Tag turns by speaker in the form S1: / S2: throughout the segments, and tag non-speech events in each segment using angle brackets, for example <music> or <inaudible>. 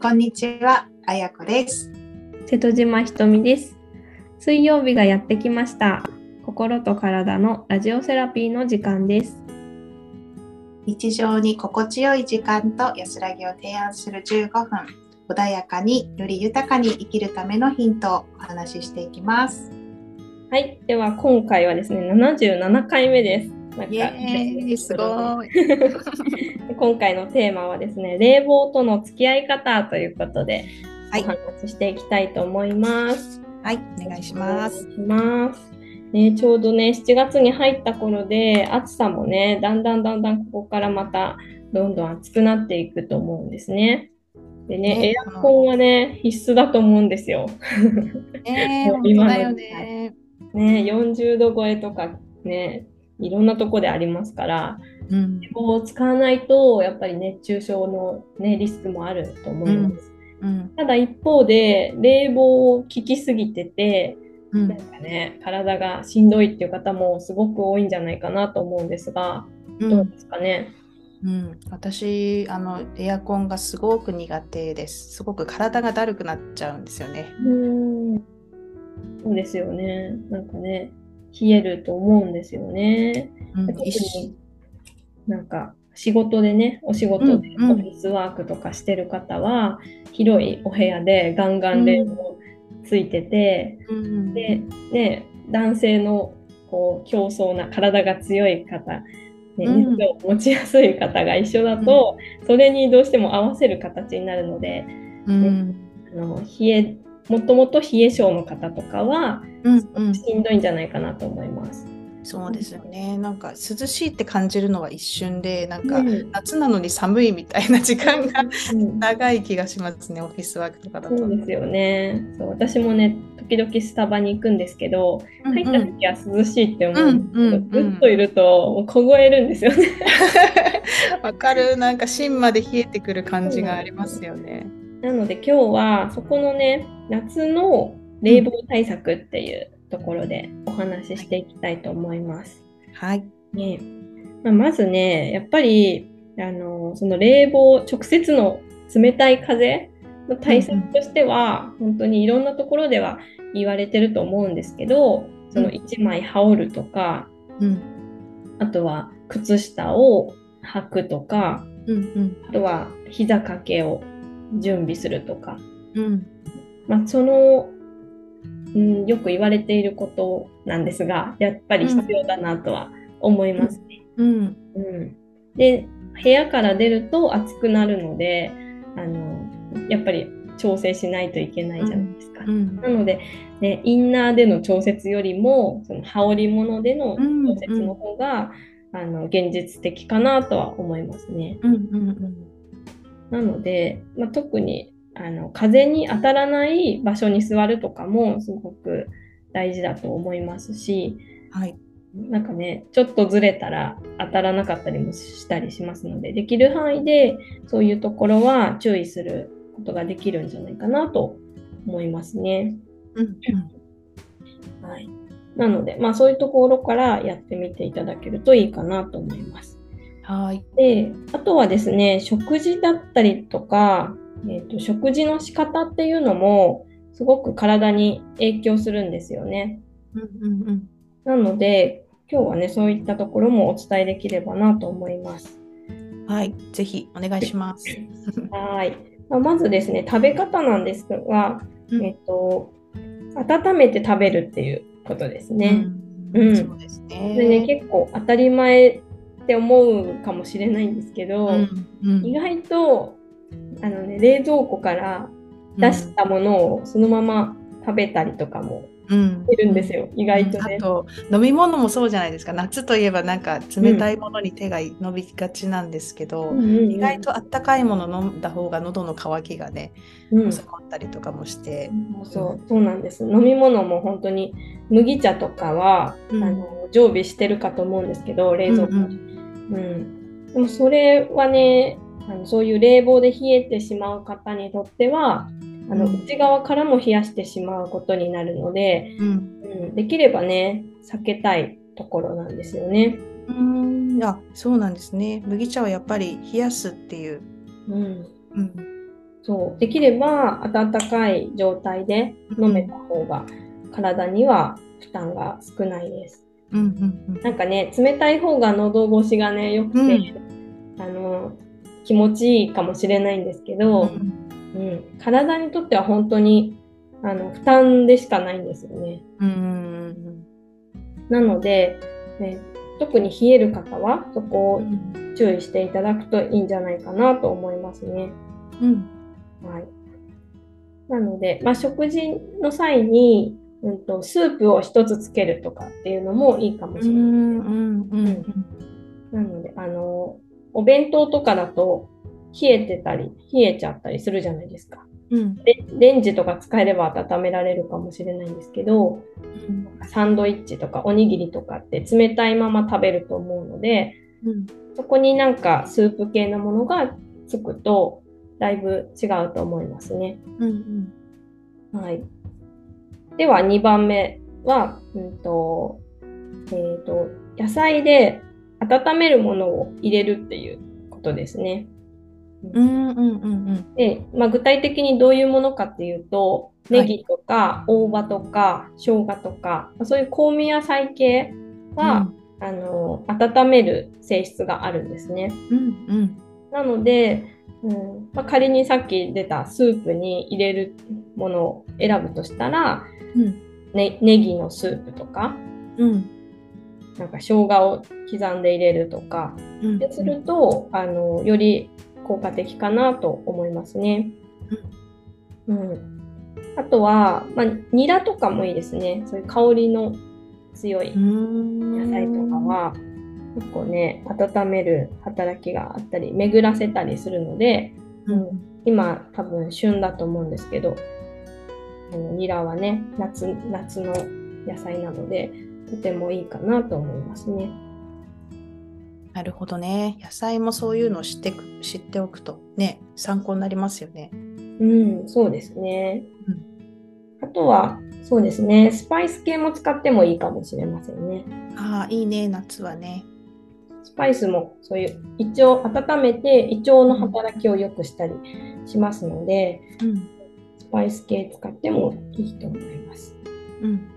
S1: こんにちは、あやこです。
S2: 瀬戸島ひとみです。水曜日がやってきました。心と体のラジオセラピーの時間です。
S1: 日常に心地よい時間と安らぎを提案する15分、穏やかにより豊かに生きるためのヒントをお話ししていきます。
S2: はい、では今回はですね、77回目です。なんか
S1: すごい。<laughs>
S2: 今回のテーマはですね、冷房との付き合い方ということで、
S1: はい
S2: お話ししていきたいと思います。
S1: はい、お願いします。
S2: ます。ね、ちょうどね、7月に入った頃で、暑さもね、だんだんだんだんここからまたどんどん暑くなっていくと思うんですね。でね、
S1: ね
S2: エアコンはね、必須だと思うんですよ。
S1: え <laughs> ー、本当だよね。
S2: ね、40度超えとかね、いろんなとこでありますから、
S1: うん、
S2: を使わないと、やっぱり熱中症の、ね、リスクもあると思います。
S1: うん、
S2: ただ一方で、冷房を効きすぎてて、
S1: うん
S2: なんかね、体がしんどいっていう方もすごく多いんじゃないかなと思うんですが、どうですかね？
S1: うん、私あのエアコンがすごく苦手です。すごく体がだるくなっちゃうんですよね。
S2: うん。そうですよね。なんかね、冷えると思うんですよね。
S1: うん
S2: なんか仕事でね、お仕事で
S1: うんうん。
S2: オフィスワークとかしてる方は、広いお部屋でガンガン冷房ついてて、
S1: うん。
S2: で、ね、男性のこう競争な体が強い方、ね、
S1: うん。
S2: 熱を持ちやすい方が一緒だと、それにどうしても合わせる形になるので、
S1: うん。
S2: あの冷えもともと冷え性の方とかは
S1: うんうん
S2: しんどいんじゃないかなと思います。
S1: そうですよね。なんか涼しいって感じるのは一瞬で、なんか
S2: うん
S1: 夏なのに寒いみたいな時間が
S2: うん
S1: 長い気がしますね、オフィスワークとかだと。
S2: そうですよねそう私もね時々スタバに行くんですけど
S1: うん
S2: 入った時は涼しいって思うんですけど、ずっといるともう凍えるんですよね。<laughs>
S1: わかる、なんか芯まで冷えてくる感じがありますよね。
S2: なので今日はそこのね夏の冷房対策っていうところでお話ししていきたいと思います。
S1: はい。
S2: ねまあ、まずねやっぱりあのその冷房直接の冷たい風の対策としては、本当にいろんなところでは言われてると思うんですけどその1枚羽織るとか
S1: うん
S2: あとは靴下を履くとか
S1: うんうん
S2: あとは膝掛けを準備するとか。
S1: うん。
S2: まあ、その、うん、よく言われていることなんですが、やっぱり必要だなとは思いますね。
S1: うん。
S2: うん。で、部屋から出ると暑くなるので、あのやっぱり調整しないといけないじゃないですか。
S1: うん。
S2: なので、ね、インナーでの調節よりも、その羽織物での
S1: うん。
S2: 調節の方が、あの現実的かなとは思いますね。
S1: うん。うん
S2: なので、まあ、特にあの風に当たらない場所に座るとかもすごく大事だと思いますし、
S1: はい。
S2: なんかね、ちょっとずれたら当たらなかったりもしたりしますので、できる範囲でそういうところは注意することができるんじゃないかなと思いますね。
S1: うん
S2: はい、なので、まあそういうところからやってみていただけるといいかなと思います。
S1: はい。
S2: で、あとはですね、食事だったりとか、えーと、食事の仕方っていうのも、すごく体に影響するんですよね。
S1: うんうんうん
S2: なので、今日はね、そういったところもお伝えできればなと思います。
S1: はい。ぜひお願いします。<laughs>
S2: はい。まずですね、食べ方なんですが、
S1: うん
S2: えっ、と、温めて食べるっていうことですね。うん
S1: うんそうです
S2: ね、
S1: ね。
S2: 結構当たり前って思うかもしれないんですけど、
S1: うんうん。
S2: 意外とあの、ね、冷蔵庫から出したものをそのまま食べたりとかも
S1: うん
S2: いるんですよ、意外とね。
S1: あと飲み物もそうじゃないですか。夏といえばなんか冷たいものに手が伸びがちなんですけど、
S2: うんうんうん。
S1: 意外とあったかいもの飲んだ方が喉の渇きがね
S2: うん。
S1: 収まったりとかもして、
S2: そうそうそうなんです。飲み物も本当に麦茶とかは、
S1: うん。
S2: あの常備してるかと思うんですけど冷蔵庫に、
S1: うん
S2: うんでもそれはねあのそういう冷房で冷えてしまう方にとってはあの
S1: うん。
S2: 内側からも冷やしてしまうことになるので、
S1: うん。
S2: うん、できればね避けたいところなんですよね。
S1: うーん。あそうなんですね。麦茶はやっぱり冷やすっていう、
S2: うん、
S1: うん。
S2: そう。できれば温かい状態で飲めた方が体には負担が少ないです。
S1: うんうんうん。
S2: なんかね冷たい方が喉越しがねよくて、
S1: うん。
S2: あの気持ちいいかもしれないんですけど、うん体にとっては本当にあの負担でしかないんですよね。
S1: うんうん。
S2: なので、ね、特に冷える方はそこを
S1: うん。
S2: 注意していただくといいんじゃないかなと思いますね。
S1: うん。
S2: はい、なので、まあ、食事の際に、うん、とスープを一つつけるとかっていうのもいいかもしれない。
S1: うんうんうん
S2: なのであのお弁当とかだと冷えてたり冷えちゃったりするじゃないですか。
S1: うん。
S2: レレンジとか使えれば温められるかもしれないんですけどサンドイッチとかおにぎりとかって冷たいまま食べると思うので
S1: うん。
S2: そこになんかスープ系のものがつくとだいぶ違うと思いますね。
S1: うん。
S2: はい、では2番目は、うんとえー、と野菜で温めるものを入れるっていうことですね。
S1: うんうんうんうん
S2: で、まあ、具体的にどういうものかっていうと
S1: はい
S2: ネギとか大葉とか生姜とか、まあそういう香味野菜系は、あの温める性質があるんですね。
S1: うんうん
S2: なので、うんまあ、仮にさっき出たスープに入れるものを選ぶとしたら、
S1: うん
S2: ね、ネギのスープとか
S1: うん。
S2: なんか生姜を刻んで入れるとか。
S1: うん。
S2: ですると、あのより効果的かなと思いますね。うん、あとは、まあ、ニラとかもいいですね。そういう香りの強い野
S1: 野
S2: 菜とかは結構ね温める働きがあったり巡らせたりするので、
S1: うん。
S2: 今多分旬だと思うんですけどあのニラはね夏夏の野菜なのでとてもいいかなと思いますね。
S1: なるほどね野菜もそういうのを知ってく知っておくとね参考になりますよね。
S2: うん、そうですね。
S1: うん
S2: あとは、そうですね、スパイス系も使ってもいいかもしれませんね。
S1: ああいいね夏はね。
S2: スパイスもそういう胃腸、温めて胃腸の働きを良くしたりしますので、
S1: うん
S2: スパイス系使ってもいいと思います。
S1: うん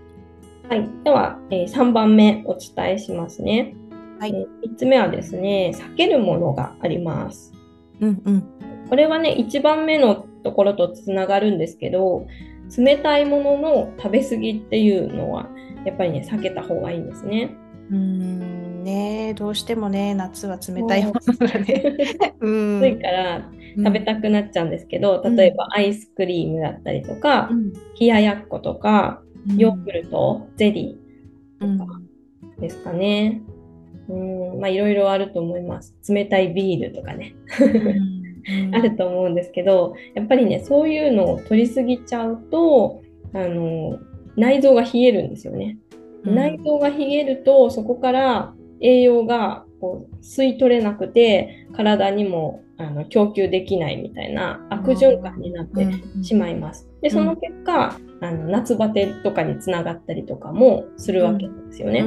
S2: はい、では、え3番目お伝えしますね。
S1: はい
S2: え3つ目はですね、避けるものがあります。
S1: うんうん
S2: これはね、1番目のところとつながるんですけど、冷たいものの食べ過ぎっていうのは、やっぱりね、避けた方がいいんですね。
S1: うーんねどうしてもね夏は冷たいものがね。<laughs> うん
S2: 暑いから食べたくなっちゃうんですけど、
S1: うん
S2: 例えばアイスクリームだったりとか、
S1: うん
S2: 冷ややっことか、ヨーグルト、ゼリ
S1: うん
S2: ーですかね。うん、まあいろいろあると思います。冷たいビールとかね。
S1: うん <laughs>
S2: あると思うんですけどやっぱりねそういうのを取りすぎちゃうとあの内臓が冷えるんですよね。
S1: うん
S2: 内臓が冷えるとそこから栄養がこう吸い取れなくて体にもあの供給できないみたいな悪循環になってしまいます。でその結果、あの夏バテとかにつながったりとかもするわけですよね。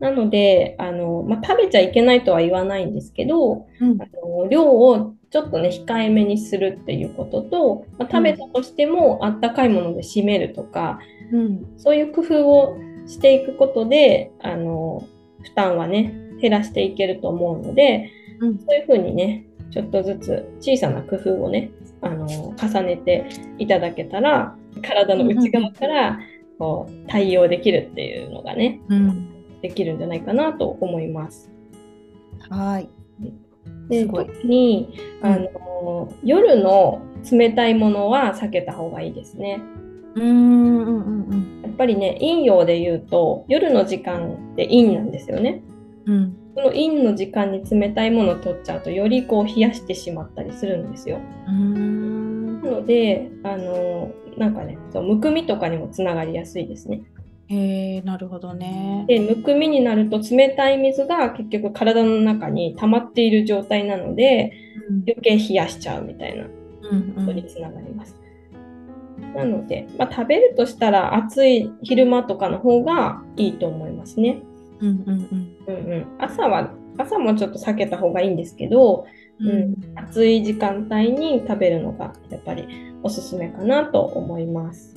S2: なのであの、まあ、食べちゃいけないとは言わないんですけど、
S1: うん。
S2: あの量をちょっとね控えめにするっていうことと、まあ、食べたとしてもあったかいもので締めるとか、
S1: うん。
S2: そういう工夫をしていくことであの負担はね減らしていけると思うので、
S1: うん
S2: そういうふうにねちょっとずつ小さな工夫をねあの重ねていただけたら体の内側からこう対応できるっていうのがね
S1: うん
S2: できるんじゃないかなと思います。
S1: はい。
S2: で特にあの、夜の冷たいものは避けた方がいいですね。
S1: うんうんうんうん
S2: やっぱりね、陰陽で言うと夜の時間って陰なんですよね。
S1: うん
S2: その陰の時間に冷たいものを取っちゃうとよりこう冷やしてしまったりするんですよ。
S1: うん
S2: なので、あのなんかねそう、むくみとかにもつながりやすいですね。
S1: へえなるほどね。
S2: で、むくみになると冷たい水が結局体の中に溜まっている状態なので余計冷やしちゃうみたいな
S1: うん
S2: ことにつながります。なので、まあ、食べるとしたら暑い昼間とかの方がいいと思いますね。
S1: うんうんうん。
S2: うんうん、朝は朝もちょっと避けた方がいいんですけど、
S1: う
S2: うん暑い時間帯に食べるのがやっぱりおすすめかなと思います。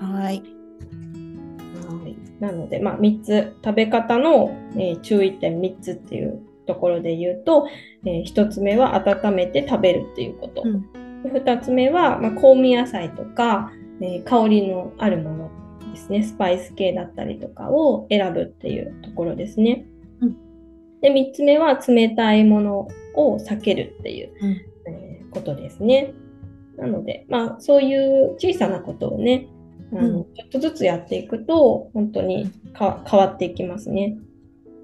S1: はい。
S2: はい、なので、まあ、3つ。食べ方の、えー注意点3つっていうところで言うと、え1つ目は温めて食べるっていうこと、
S1: うん。
S2: で2つ目は、まあ、香味野菜とか、えー香りのあるものですねスパイス系だったりとかを選ぶっていうところですね。
S1: うん
S2: で3つ目は冷たいものを避けるっていう、
S1: うん
S2: えーことですね。なので、まあ、そういう小さなことをね、あの
S1: うん
S2: ちょっとずつやっていくと、本当にか変わっていきますね。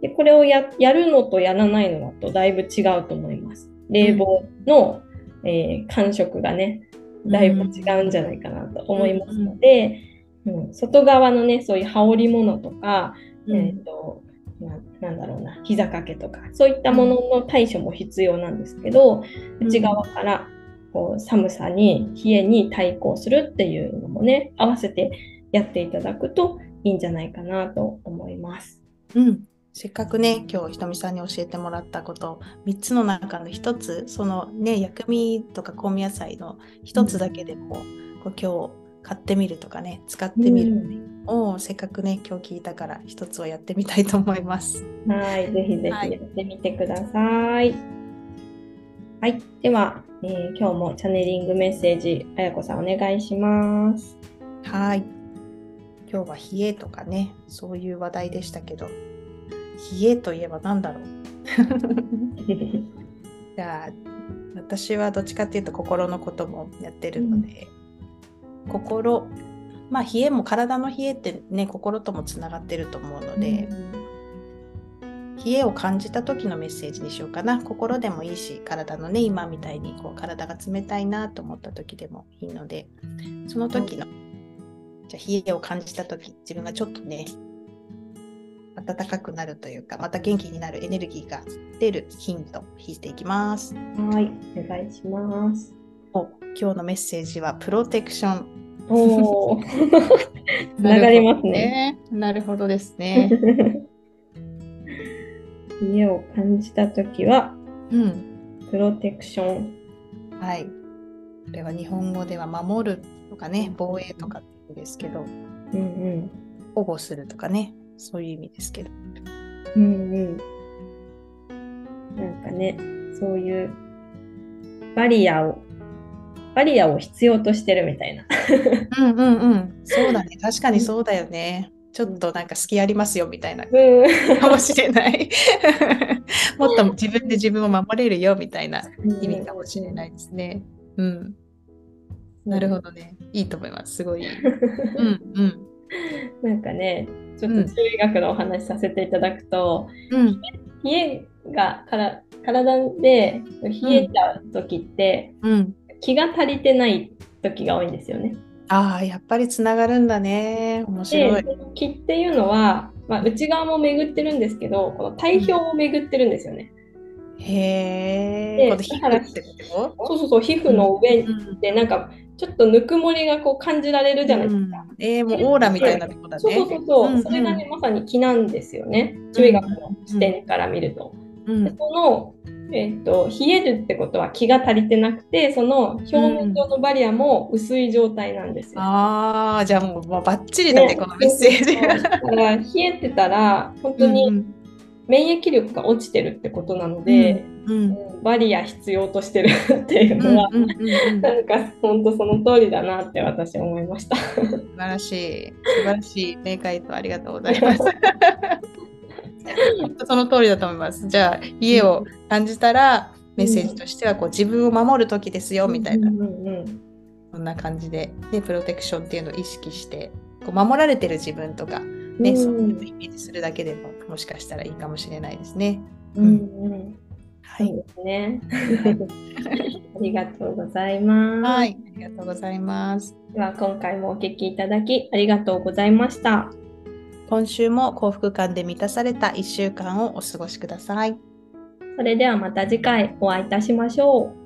S2: で、これをややるのとやらないのだとだいぶ違うと思います。冷房の、えー感触がね、だいぶ違うんじゃないかなと思いますので、うん。外側のね、そういう羽織物とか、
S1: うん。
S2: えっ、とな、なんだろうな、膝掛けとか、そういったものの対処も必要なんですけど、
S1: うん。
S2: 内側からこう寒さに、冷えに対抗するっていうのもね、合わせてやっていただくといいんじゃないかなと思います。
S1: うん、せっかくね今日ひとみさんに教えてもらったこと3つの中の1つそのね薬味とか香味野菜の1つだけでも、こう今日買ってみるとかね使ってみるを、せっかくね今日聞いたから1つをやってみたいと思います。
S2: はい、ぜひぜ
S1: はい
S2: ひやってみてください。はい、では、えー今日もチャネリングメッセージ、あやこさんお願いします。
S1: はい今日は冷えとかねそういう話題でしたけど冷えといえば何だろう？<laughs> じゃあ私はどっちかっていうと心のこともやってるので、心まあ冷えも体の冷えってね心ともつながってると思うので、冷えを感じた時のメッセージにしようかな。心でもいいし体のね今みたいにこう体が冷たいなと思った時でもいいのでその時の、じゃあ冷えを感じた時自分がちょっとね暖かくなるというかまた元気になるエネルギーが出るヒント引いていきます。
S2: はい、お願いします。
S1: お今日のメッセージはプロテクション。
S2: おお、つ <laughs> ながりますね。
S1: なるほどですね。<laughs>
S2: 家を感じたときは、
S1: うん。
S2: プロテクション。
S1: はい。これは日本語では守るとかね、防衛とかですけど、
S2: うん
S1: 保護するとかね、そういう意味ですけど。
S2: うん。うんうん。なんかね、そういうバリアを、バリアを必要としてるみたいな。
S1: うんうんうん。そうだね。<laughs> 確かにそうだよね。ちょっとなんか隙ありますよみたいな
S2: うん
S1: かもしれない。<laughs> もっと自分で自分を守れるよみたいな意味かもしれないですね。うん。なるほどね。いいと思います。すごいいい。<laughs> うんうん。
S2: なんかね、ちょっと中医学のお話させていただくと、
S1: うん
S2: 冷えがから体で冷えちゃう時って、
S1: うん。
S2: 気が足りてない時が多いんですよね。
S1: ああ、やっぱりつながるんだね。面
S2: で、
S1: 白い。
S2: 気っていうのは、まあ、内側も巡ってるんですけど、この体表も巡ってるんですよね。
S1: へえ。
S2: で
S1: この皮膚ってこと？
S2: そうそうそう、皮膚の上
S1: うん。
S2: でなんかちょっとぬくもりがこう感じられるじゃないですか。
S1: うん。えー、もうオーラみたいなとこだね。
S2: そうそうそうそう、
S1: うんうん。
S2: それがねまさに気なんですよね。中医学の視点から見ると。
S1: うん
S2: でその、えっと冷えるってことは気が足りてなくてその表面上のバリアも薄い状態なんですよ。
S1: ああ、じゃあもうもうバッチリだね、
S2: ね。
S1: このメッセージ
S2: だから冷えてたら本当
S1: うん
S2: に免疫力が落ちてるってことなので、
S1: うんうん
S2: バリア必要としてる <laughs> っていうのは、
S1: うんうん
S2: なんか本当その通りだなって私思いました。
S1: 素晴らしい。素晴らしい明快とありがとうございます。<laughs> 本当その通りだと思います。じゃあ、家を感じたら、メッセージとしてはこう自分を守る時ですよみたいな、
S2: うんうんうん
S1: そんな感じで、ね、プロテクションっていうのを意識して、こう守られてる自分とか、ね、
S2: うん
S1: そういうイメージするだけでも、もしかしたらいいかもしれないですね。
S2: うんうん
S1: はい。
S2: ですね。<laughs> ありがとうございます。
S1: はい、ありがとうございます。
S2: では今回もお聞きいただきありがとうございました。
S1: 今週も幸福感で満たされた1週間をお過ごしください。
S2: それではまた次回お会いいたしましょう。